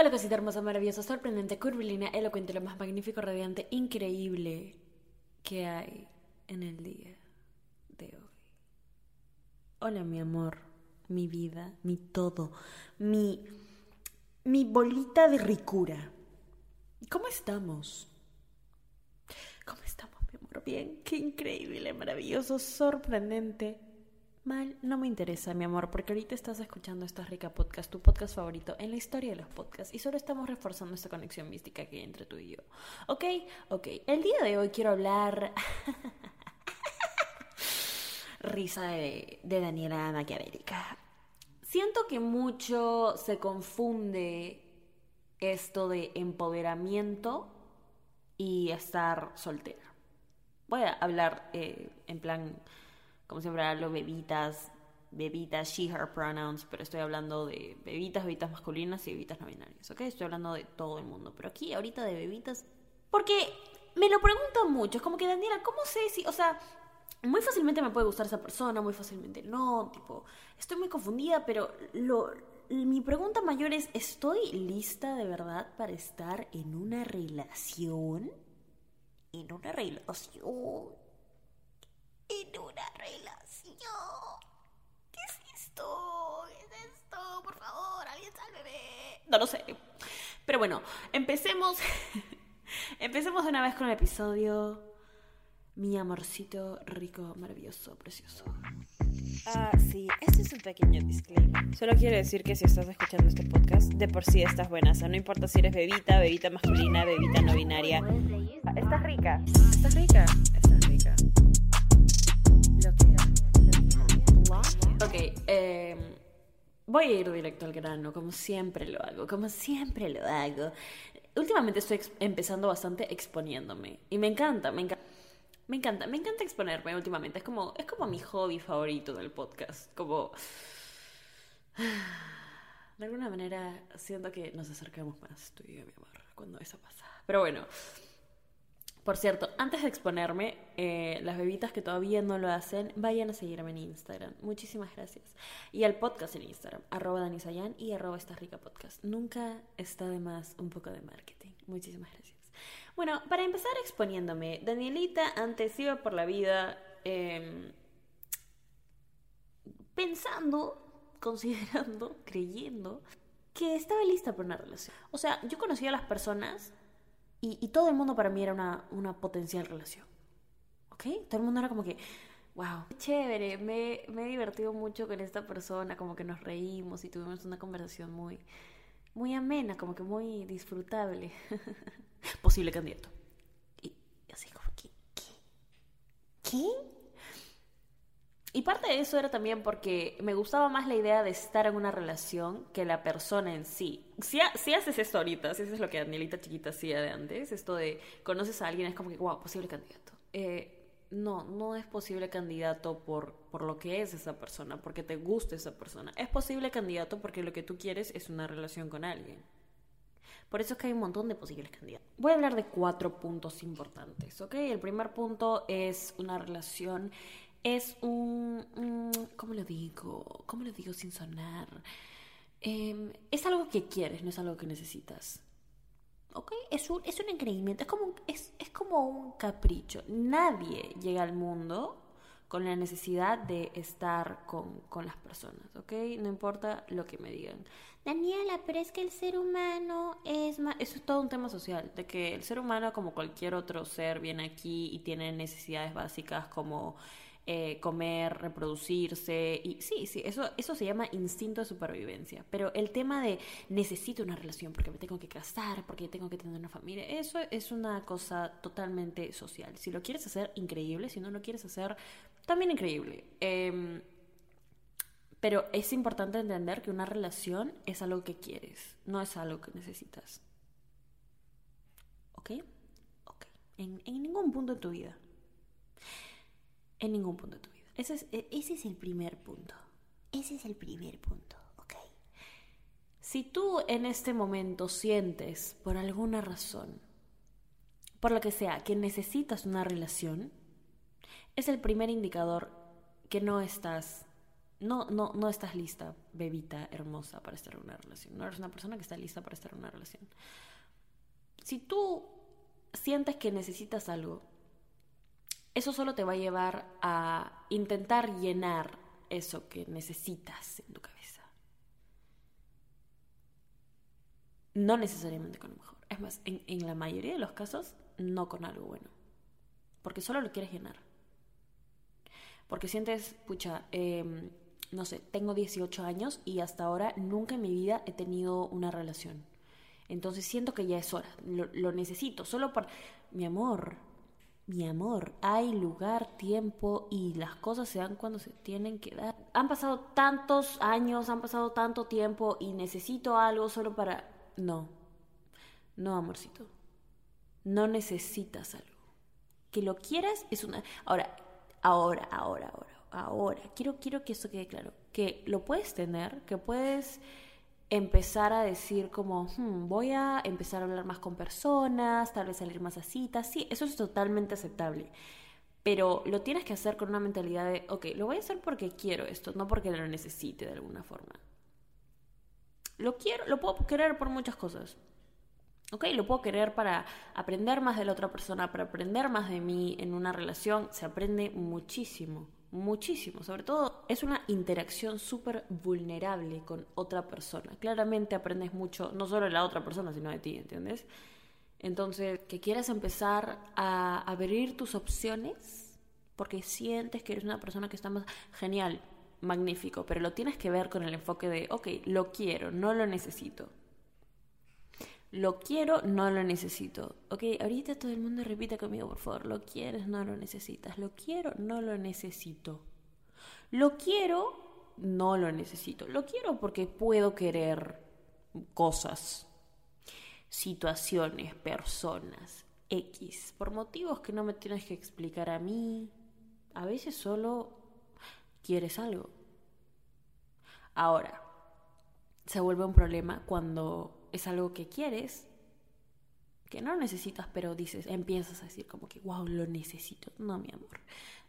Hola cosita hermosa, maravillosa, sorprendente, curvilínea, elocuente, lo más magnífico, radiante, increíble que hay en el día de hoy. Hola mi amor, mi vida, mi todo, mi, mi bolita de ricura. ¿Cómo estamos? ¿Cómo estamos, mi amor? Bien, qué increíble, maravilloso, sorprendente, Mal, no me interesa, mi amor, porque ahorita estás escuchando esta rica podcast, tu podcast favorito en la historia de los podcasts, y solo estamos reforzando esta conexión mística que hay entre tú y yo. ¿Ok? Ok. El día de hoy quiero hablar. Risa de, Daniela Maquiavélica. Siento que mucho se confunde esto de empoderamiento y estar soltera. Voy a hablar eh, en plan como siempre hablo bebitas, bebitas, she, her pronouns, pero estoy hablando de bebitas, bebitas masculinas y bebitas no binarias, ¿ok? Estoy hablando de todo el mundo, pero aquí ahorita de bebitas, porque me lo preguntan mucho, es como que Daniela, ¿cómo sé si, o sea, muy fácilmente me puede gustar esa persona, muy fácilmente no, tipo, estoy muy confundida, pero lo, mi pregunta mayor es, ¿estoy lista de verdad para estar en una relación? En una relación en una relación. ¿Qué es esto? ¿Qué es esto? Por favor, alguien sálveme. No lo sé. Pero bueno, empecemos. empecemos de una vez con el episodio. Mi amorcito rico, maravilloso, precioso. Ah, sí, este es un pequeño disclaimer. Solo quiero decir que si estás escuchando este podcast, de por sí estás buena. O sea, no importa si eres bebita, bebita masculina, bebita no binaria. Estás rica. Estás rica. Estás rica. Ok, eh, voy a ir directo al grano, como siempre lo hago, como siempre lo hago. Últimamente estoy empezando bastante exponiéndome y me encanta, me encanta. Me encanta, me encanta exponerme últimamente. Es como, es como mi hobby favorito del podcast. Como. De alguna manera siento que nos acercamos más tú y yo, mi amor, cuando eso pasa. Pero bueno, por cierto, antes de exponerme, eh, las bebitas que todavía no lo hacen, vayan a seguirme en Instagram. Muchísimas gracias. Y al podcast en Instagram, arroba danisayan y arroba esta rica podcast. Nunca está de más un poco de marketing. Muchísimas gracias. Bueno, para empezar exponiéndome, Danielita antes iba por la vida em, pensando, considerando, creyendo que estaba lista para una relación. O sea, yo conocía a las personas y, todo el mundo para mí era una, una potencial relación. ¿Ok? Todo el mundo era como que, wow, chévere, me, me, he divertido mucho con esta persona, como que nos reímos y tuvimos una conversación muy, muy amena, como que muy disfrutable. Posible candidato. Y así como que, ¿qué? ¿Qué? Y parte de eso era también porque me gustaba más la idea de estar en una relación que la persona en sí. Si, si haces esto ahorita, si haces lo que Danielita chiquita hacía de antes, esto de conoces a alguien, es como que, wow, posible candidato. Eh, no, no es posible candidato por, por lo que es esa persona, porque te gusta esa persona. Es posible candidato porque lo que tú quieres es una relación con alguien. Por eso es que hay un montón de posibles candidatos. Voy a hablar de cuatro puntos importantes, ¿ok? El primer punto es una relación es un, ¿cómo lo digo? ¿Cómo lo digo sin sonar? Em, es algo que quieres, no es algo que necesitas. ¿Ok? Es un, es un increíble, es como un, es, es como un capricho. Nadie llega al mundo con la necesidad de estar con, con, las personas, ¿ok? No importa lo que me digan. Daniela, pero es que el ser humano es más... Eso es todo un tema social, de que el ser humano, como cualquier otro ser, viene aquí y tiene necesidades básicas como eh, comer, reproducirse. Y sí, sí, eso, eso se llama instinto de supervivencia. Pero el tema de necesito una relación porque me tengo que casar, porque tengo que tener una familia, eso es una cosa totalmente social. Si lo quieres hacer, increíble. Si no lo quieres hacer, también increíble. Em, pero es importante entender que una relación es algo que quieres, no es algo que necesitas. ¿Ok? Ok. En, en ningún punto de tu vida en ningún punto de tu vida. Ese es, e, ese es el primer punto. Ese es el primer punto, ¿ok? Si tú en este momento sientes, por alguna razón, por lo que sea, que necesitas una relación, es el primer indicador que no estás no, no, no estás lista, bebita hermosa, para estar en una relación. No eres una persona que está lista para estar en una relación. Si tú sientes que necesitas algo, eso solo te va a llevar a intentar llenar eso que necesitas en tu cabeza. No necesariamente con lo mejor. Es más, en, la mayoría de los casos, no con algo bueno. Porque solo lo quieres llenar. Porque sientes, pucha, em, no sé, tengo 18 años y hasta ahora nunca en mi vida he tenido una relación. Entonces siento que ya es hora, lo, lo necesito, solo por... Mi amor, mi amor, hay lugar, tiempo y las cosas se dan cuando se tienen que dar. Han pasado tantos años, han pasado tanto tiempo y necesito algo solo para... No, no, amorcito. No necesitas algo. Que lo quieras es una... Ahora, ahora, ahora, ahora, ahora. Quiero, quiero que eso quede claro. Que lo puedes tener, que puedes empezar a decir como, hmm, voy a empezar a hablar más con personas, tal vez salir más a citas, sí, eso es totalmente aceptable. Pero lo tienes que hacer con una mentalidad de, ok, lo voy a hacer porque quiero esto, no porque lo necesite de alguna forma. Lo quiero, lo puedo querer por muchas cosas. Ok, lo puedo querer para aprender más de la otra persona, para aprender más de mí en una relación. Se aprende muchísimo muchísimo. Sobre todo es una interacción súper vulnerable con otra persona. Claramente aprendes mucho, no solo de la otra persona, sino de ti, ¿entiendes? Entonces, que quieras empezar a abrir tus opciones porque sientes que eres una persona que está más genial, magnífico, pero lo tienes que ver con el enfoque de, ok, lo quiero, no lo necesito. Lo quiero, no lo necesito. Ok, ahorita todo el mundo repite conmigo, por favor. Lo quieres, no lo necesitas. Lo quiero, no lo necesito. Lo quiero, no lo necesito. Lo quiero porque puedo querer cosas, situaciones, personas, X, por motivos que no me tienes que explicar a mí. A veces solo quieres algo. Ahora, se vuelve un problema cuando es algo que quieres, que no necesitas, pero dices, empiezas a decir como que, wow, lo necesito. No, mi amor.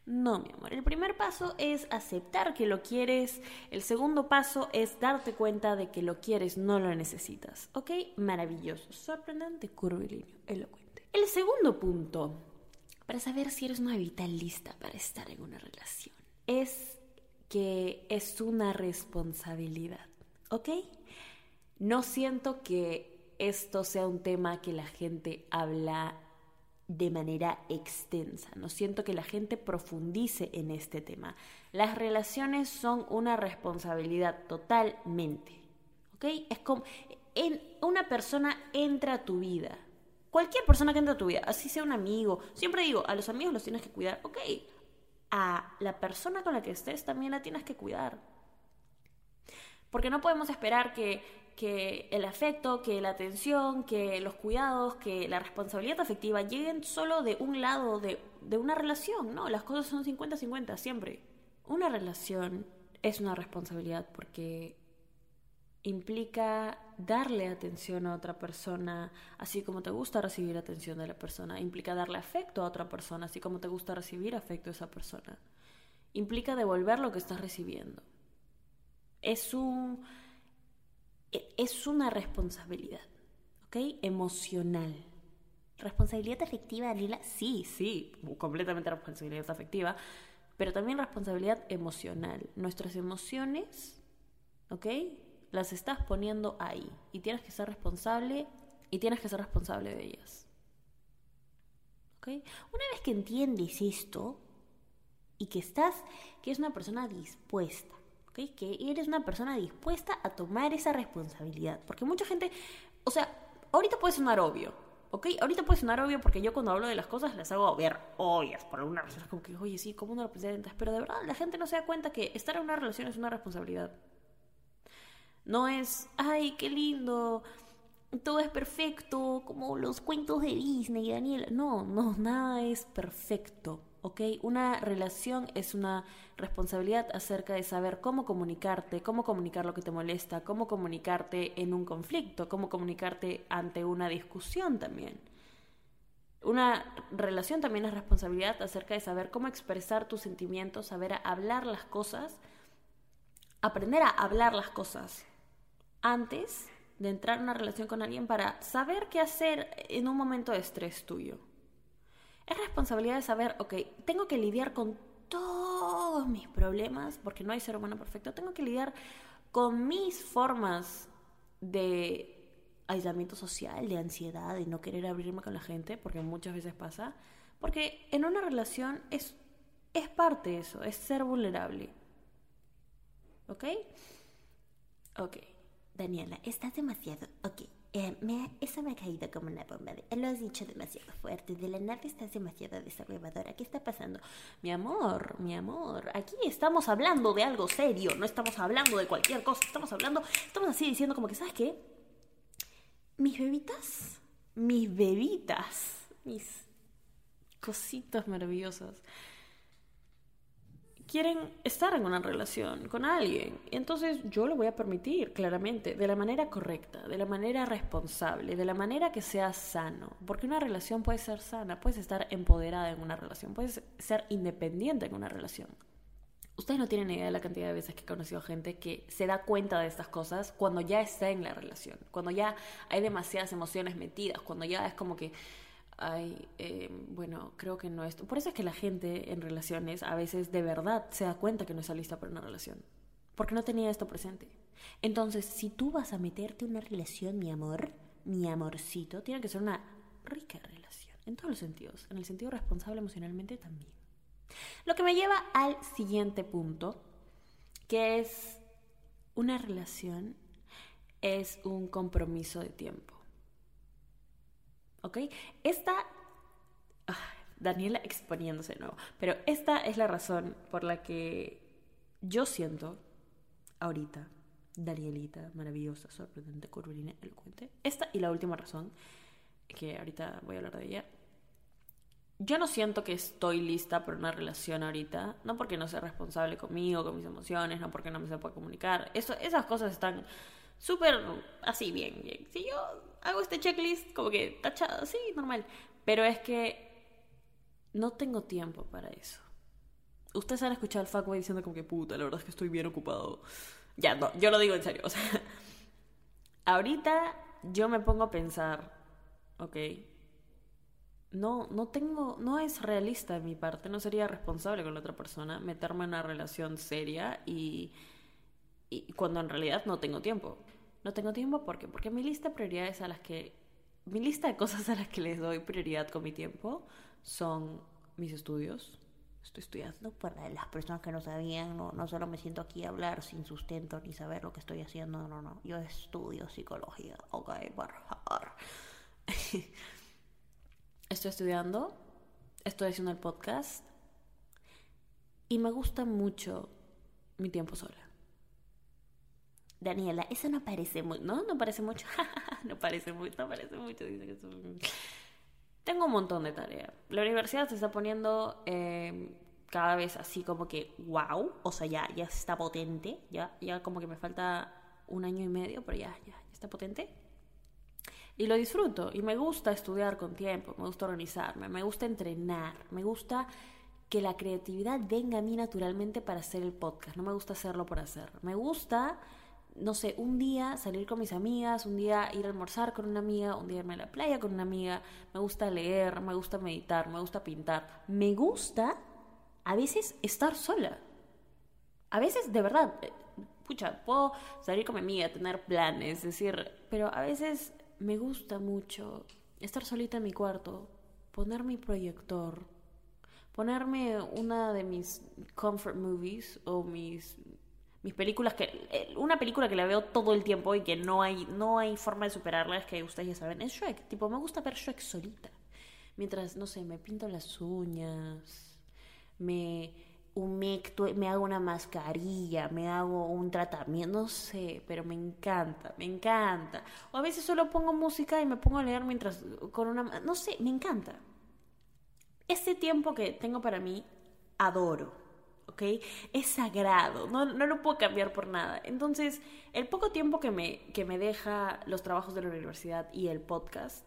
No, mi amor. El primer paso es aceptar que lo quieres. El segundo paso es darte cuenta de que lo quieres, no lo necesitas. ¿Ok? Maravilloso, sorprendente, curvilíneo, elocuente. El segundo punto, para saber si eres una vital lista para estar en una relación, es que es una responsabilidad. ¿Ok? No siento que esto sea un tema que la gente habla de manera extensa. No siento que la gente profundice en este tema. Las relaciones son una responsabilidad totalmente. ¿Ok? Es como en una persona entra a tu vida. Cualquier persona que entra a tu vida, así sea un amigo. Siempre digo, a los amigos los tienes que cuidar. Ok. A la persona con la que estés también la tienes que cuidar. Porque no podemos esperar que que el afecto, que la atención, que los cuidados, que la responsabilidad afectiva lleguen solo de un lado de, de una relación, ¿no? Las cosas son 50-50 siempre. Una relación es una responsabilidad porque implica darle atención a otra persona, así como te gusta recibir atención de la persona, implica darle afecto a otra persona, así como te gusta recibir afecto a esa persona, implica devolver lo que estás recibiendo. Es un es una responsabilidad, ¿ok? Emocional. ¿Responsabilidad afectiva, Daniela? Sí, sí, completamente responsabilidad afectiva, pero también responsabilidad emocional. Nuestras emociones, ¿ok? Las estás poniendo ahí y tienes que ser responsable y tienes que ser responsable de ellas. ¿Ok? Una vez que entiendes esto y que estás, que es una persona dispuesta que eres una persona dispuesta a tomar esa responsabilidad. Porque mucha gente, o sea, ahorita puede sonar obvio, ¿ok? Ahorita puede sonar obvio porque yo cuando hablo de las cosas las hago ver obvias por alguna razón. como que, oye, sí, ¿cómo no lo pensé antes? Pero de verdad la gente no se da cuenta que estar en una relación es una responsabilidad. No es, ay, qué lindo, todo es perfecto, como los cuentos de Disney, Daniela. No, no, nada es perfecto. ¿Ok? Una relación es una responsabilidad acerca de saber cómo comunicarte, cómo comunicar lo que te molesta, cómo comunicarte en un conflicto, cómo comunicarte ante una discusión también. Una relación también es responsabilidad acerca de saber cómo expresar tus sentimientos, saber hablar las cosas aprender a hablar las cosas antes de entrar en una relación con alguien para saber qué hacer en un momento de estrés tuyo. Es responsabilidad de saber, ok, tengo que lidiar con todos mis problemas, porque no hay ser humano perfecto, tengo que lidiar con mis formas de aislamiento social, de ansiedad, de no querer abrirme con la gente, porque muchas veces pasa, porque en una relación es, es parte de eso, es ser vulnerable. ¿Ok? Ok. Daniela, estás demasiado... Ok, eh, me, eso me ha caído como una bomba. Lo has dicho demasiado fuerte. De la nada estás demasiado desarrolladora. ¿Qué está pasando? Mi amor, mi amor. Aquí estamos hablando de algo serio. No estamos hablando de cualquier cosa. Estamos hablando... Estamos así diciendo como que, ¿sabes qué? Mis bebitas. Mis bebitas. Mis cositas maravillosas quieren estar en una relación con alguien. Entonces yo lo voy a permitir, claramente, de la manera correcta, de la manera responsable, de la manera que sea sano. Porque una relación puede ser sana, puedes estar empoderada en una relación, puedes ser independiente en una relación. Ustedes no tienen idea de la cantidad de veces que he conocido gente que se da cuenta de estas cosas cuando ya está en la relación, cuando ya hay demasiadas emociones metidas, cuando ya es como que ay, eh, bueno, creo que no es... Por eso es que la gente en relaciones a veces de verdad se da cuenta que no está lista para una relación, porque no tenía esto presente. Entonces, si tú vas a meterte en una relación, mi amor, mi amorcito, tiene que ser una rica relación, en todos los sentidos, en el sentido responsable emocionalmente también. Lo que me lleva al siguiente punto, que es una relación es un compromiso de tiempo. ¿Ok? Esta... Ah, Daniela exponiéndose de nuevo. Pero esta es la razón por la que yo siento ahorita, Danielita, maravillosa, sorprendente, curvilínea, elocuente. Esta y la última razón, que ahorita voy a hablar de ella. Yo no siento que estoy lista para una relación ahorita, no porque no sea responsable conmigo, con mis emociones, no porque no me sepa comunicar. Eso, esas cosas están súper así, bien, bien. Si yo hago este checklist como que tachado, sí, normal. Pero es que no tengo tiempo para eso. Ustedes han escuchado al fuckboy diciendo como que puta, la verdad es que estoy bien ocupado. Ya, no, yo lo digo en serio. O ahorita yo me pongo a pensar, ok, no, no tengo, no es realista de mi parte, no sería responsable con la otra persona meterme en una relación seria y, y cuando en realidad no tengo tiempo. No tengo tiempo porque porque mi lista de prioridades a las que mi lista de cosas a las que les doy prioridad con mi tiempo son mis estudios. Estoy estudiando. Para las personas que no sabían, no, no solo me siento aquí a hablar sin sustento ni saber lo que estoy haciendo, no, no. Yo estudio psicología, ok, por favor. estoy estudiando, estoy haciendo el podcast y me gusta mucho mi tiempo sola. Daniela, eso no parece mucho. No, no parece mucho. no parece mucho, no parece mucho. Tengo un montón de tareas. La universidad se está poniendo em, cada vez así como que wow. O sea, ya, ya está potente. Ya, ya como que me falta un año y medio, pero ya, ya, ya está potente. Y lo disfruto. Y me gusta estudiar con tiempo. Me gusta organizarme. Me gusta entrenar. Me gusta que la creatividad venga a mí naturalmente para hacer el podcast. No me gusta hacerlo por hacer. Me gusta no sé, un día salir con mis amigas, un día ir a almorzar con una amiga, un día irme a la playa con una amiga, me gusta leer, me gusta meditar, me gusta pintar, me gusta a veces estar sola. A veces, de verdad, eh, pucha, puedo salir con mi amiga, tener planes, decir, pero a veces me gusta mucho estar solita en mi cuarto, poner mi proyector, ponerme una de mis comfort movies o mis mis películas que eh, una película que la veo todo el tiempo y que no hay no hay forma de superarla es que ustedes ya saben es Shrek. Tipo me gusta ver Shrek solita. Mientras no sé me pinto las uñas me humecto me hago una mascarilla me hago un tratamiento no sé pero me encanta me encanta. O a veces solo pongo música y me pongo a leer mientras con una no sé me encanta. Este tiempo que tengo para mí adoro Es sagrado, no, no, lo puedo cambiar por nada. Entonces, el poco tiempo que me, que me deja los trabajos de la universidad y el podcast,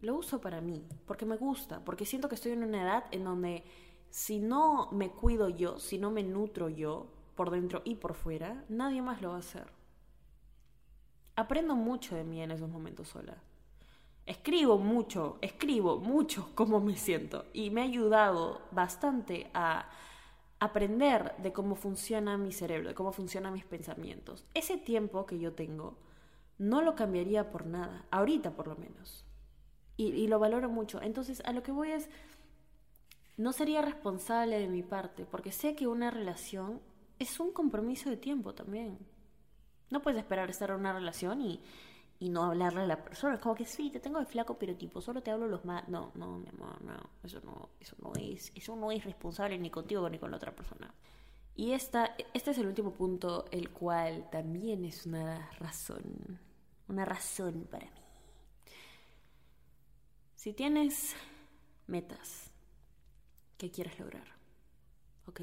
lo uso para mí, porque me gusta, porque siento que estoy en una edad en donde si no me cuido yo, si no me nutro yo, por dentro y por fuera, nadie más lo va a hacer. Aprendo mucho de mí en esos momentos sola. Escribo mucho, escribo mucho cómo me siento y me ha ayudado bastante a aprender de cómo funciona mi cerebro, de cómo funcionan mis pensamientos. Ese tiempo que yo tengo no lo cambiaría por nada, ahorita por lo menos. Y, lo valoro mucho. Entonces, a lo que voy es, no sería responsable de mi parte, porque sé que una relación es un compromiso de tiempo también. No puedes esperar estar en una relación y, y no hablarle a la persona. Como que sí, te tengo de flaco, pero tipo, solo te hablo los más. No, no, mi amor, no. Eso no, eso no es, eso no es responsable ni contigo ni con la otra persona. Y esta, este es el último punto, el cual también es una razón. Una razón para mí. Si tienes metas que quieres lograr, ¿ok?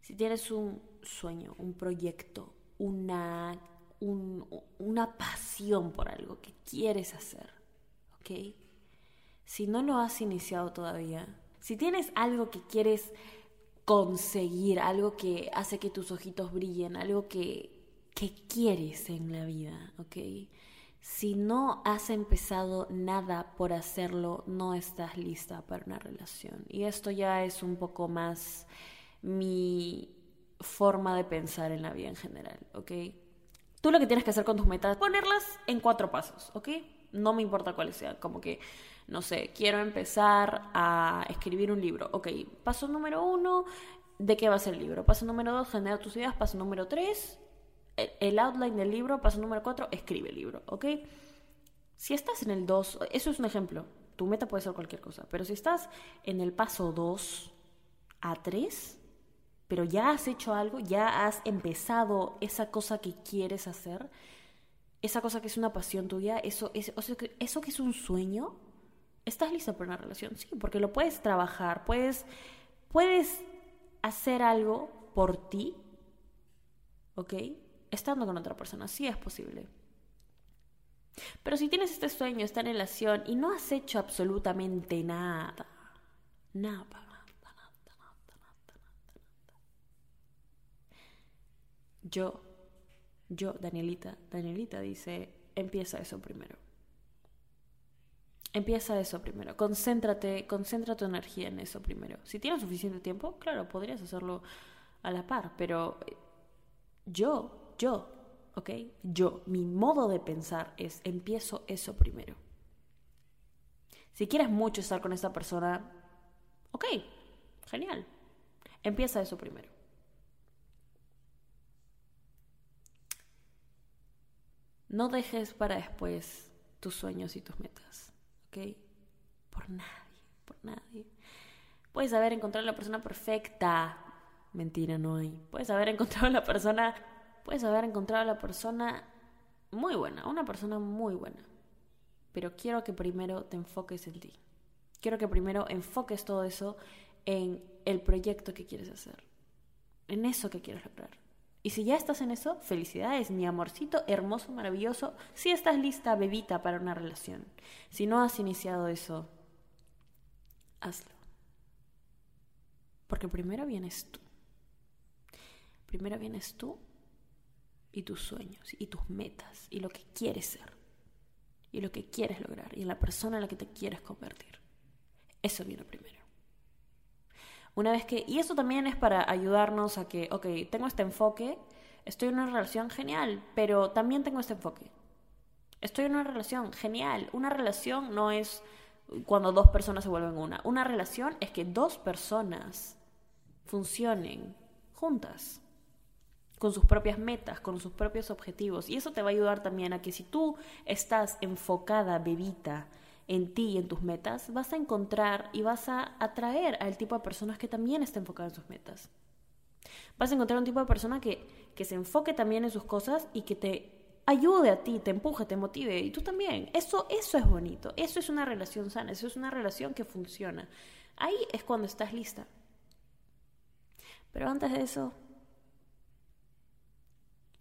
Si tienes un sueño, un proyecto, una una pasión por algo que quieres hacer, ¿ok? Si no lo has iniciado todavía, si tienes algo que quieres conseguir, algo que hace que tus ojitos brillen, algo que, que quieres en la vida, ¿ok? Si no has empezado nada por hacerlo, no estás lista para una relación. Y esto ya es un poco más mi forma de pensar en la vida en general, ¿ok? Tú lo que tienes que hacer con tus metas, ponerlas en cuatro pasos, ¿ok? No me importa cuáles sean, como que, no sé, quiero empezar a escribir un libro, ok, paso número uno, ¿de qué va a ser el libro? Paso número dos, genera tus ideas, paso número tres, el outline del libro, paso número cuatro, escribe el libro, ¿ok? Si estás en el dos, eso es un ejemplo, tu meta puede ser cualquier cosa, pero si estás en el paso dos a tres, pero ya has hecho algo, ya has empezado esa cosa que quieres hacer, esa cosa que es una pasión tuya, eso, eso, eso que es un sueño, estás lista para una relación, sí, porque lo puedes trabajar, puedes, puedes hacer algo por ti, ¿ok? Estando con otra persona, sí es posible. Pero si tienes este sueño, esta relación y no has hecho absolutamente nada, nada, yo, yo, Danielita, Danielita dice, empieza eso primero. Empieza eso primero. Concéntrate, concentra tu energía en eso primero. Si tienes suficiente tiempo, claro, podrías hacerlo a la par, pero yo, yo, ¿ok? Yo, mi modo de pensar es, empiezo eso primero. Si quieres mucho estar con esa persona, ok, genial. Empieza eso primero. No dejes para después tus sueños y tus metas, ¿ok? Por nadie, por nadie. Puedes haber encontrado la persona perfecta. Mentira, no hay. Puedes haber encontrado la persona. Puedes haber encontrado la persona muy buena, una persona muy buena. Pero quiero que primero te enfoques en ti. Quiero que primero enfoques todo eso en el proyecto que quieres hacer. En eso que quieres lograr. Y si ya estás en eso, felicidades, mi amorcito, hermoso, maravilloso. Si estás lista, bebita, para una relación. Si no has iniciado eso, hazlo. Porque primero vienes tú. Primero vienes tú y tus sueños y tus metas y lo que quieres ser y lo que quieres lograr y en la persona en la que te quieres convertir. Eso viene primero. Una vez que, y eso también es para ayudarnos a que, ok, tengo este enfoque, estoy en una relación genial, pero también tengo este enfoque. Estoy en una relación genial. Una relación no es cuando dos personas se vuelven una. Una relación es que dos personas funcionen juntas, con sus propias metas, con sus propios objetivos. Y eso te va a ayudar también a que si tú estás enfocada, bebita, en ti y en tus metas, vas a encontrar y vas a atraer al tipo de personas que también está enfocado en sus metas. Vas a encontrar un tipo de persona que, que se enfoque también en sus cosas y que te ayude a ti, te empuje, te motive y tú también. Eso, eso es bonito, eso es una relación sana, eso es una relación que funciona. Ahí es cuando estás lista. Pero antes de eso,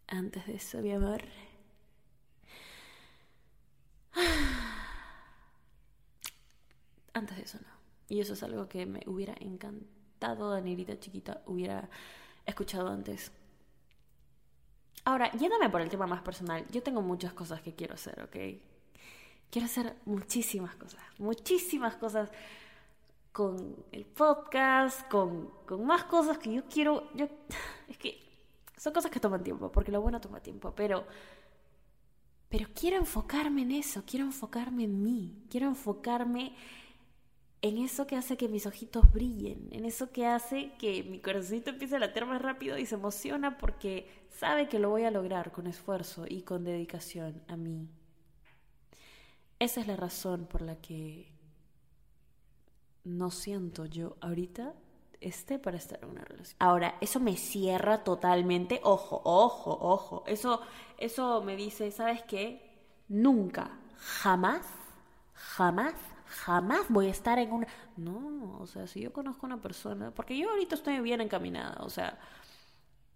antes de eso, mi amor. Antes de eso no. Y eso es algo que me hubiera encantado, Danielita chiquita, hubiera escuchado antes. Ahora, yéndome por el tema más personal, yo tengo muchas cosas que quiero hacer, ¿ok? Quiero hacer muchísimas cosas, muchísimas cosas con el podcast, con, con más cosas que yo quiero. Yo, es que son cosas que toman tiempo, porque lo bueno toma tiempo, pero. Pero quiero enfocarme en eso, quiero enfocarme en mí, quiero enfocarme en eso que hace que mis ojitos brillen, en eso que hace que mi corazoncito empiece a latir más rápido y se emociona porque sabe que lo voy a lograr con esfuerzo y con dedicación a mí. Esa es la razón por la que no siento yo ahorita esté para estar en una relación. Ahora, eso me cierra totalmente. Ojo, ojo, ojo. Eso, eso me dice, ¿sabes qué? Nunca, jamás, jamás, jamás voy a estar en una... No, o sea, si yo conozco a una persona, porque yo ahorita estoy bien encaminada, o sea,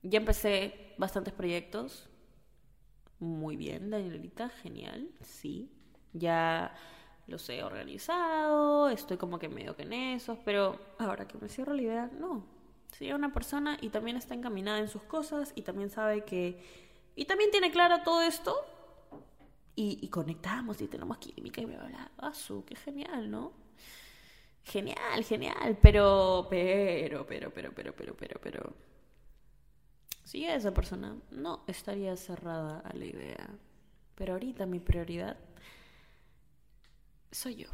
ya empecé bastantes proyectos. Muy bien, Danielita, genial, sí. Ya los he organizado, estoy como que medio que en esos, pero ahora que me cierro la idea, no. Si una persona y también está encaminada en sus cosas y también sabe que... Y también tiene clara todo esto y, conectamos y tenemos química y me habla, ah, su, qué genial, ¿no? Genial, genial, pero, pero, pero, pero, pero, pero, pero, pero... Si esa persona no estaría cerrada a la idea, pero ahorita mi prioridad soy yo.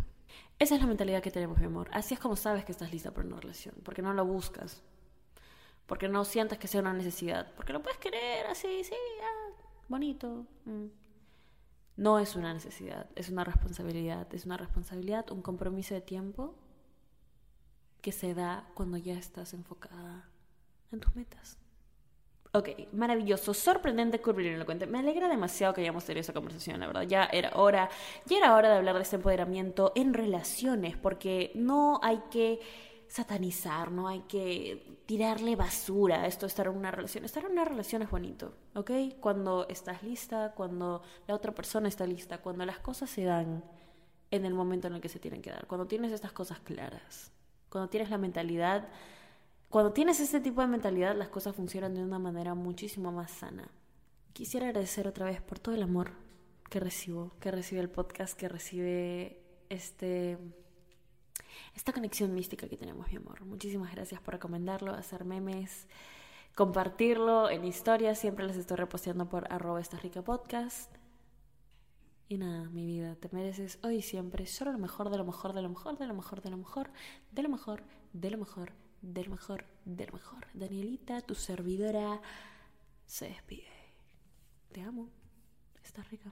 Esa es la mentalidad que tenemos, mi amor. Así es como sabes que estás lista para una relación, porque no la buscas, porque no sientas que sea una necesidad, porque lo puedes querer así, sí, ah, bonito. Mm. No es una necesidad, es una responsabilidad, es una responsabilidad, un compromiso de tiempo que se da cuando ya estás enfocada en tus metas. Ok, maravilloso, sorprendente, elocuente. Me alegra demasiado que hayamos tenido esa conversación, la verdad. Ya era hora, ya era hora de hablar de este empoderamiento en relaciones, porque no hay que satanizar, no hay que tirarle basura a esto estar en una relación. Estar en una relación es bonito, ¿ok? Cuando estás lista, cuando la otra persona está lista, cuando las cosas se dan en el momento en el que se tienen que dar, cuando tienes estas cosas claras, cuando tienes la mentalidad cuando tienes este tipo de mentalidad, las cosas funcionan de una manera muchísimo más sana. Quisiera agradecer otra vez por todo el amor que recibo, que recibe el podcast, que recibe este esta conexión mística que tenemos, mi amor. Muchísimas gracias por recomendarlo, hacer memes, compartirlo en historias. Siempre les estoy reposteando por arroba esta rica podcast. Y nada, mi vida, te mereces hoy y siempre solo lo mejor, de lo mejor, de lo mejor, de lo mejor, de lo mejor, de lo mejor, de lo mejor, del mejor, del mejor. Danielita, tu servidora, se despide. Te amo. Estás rica.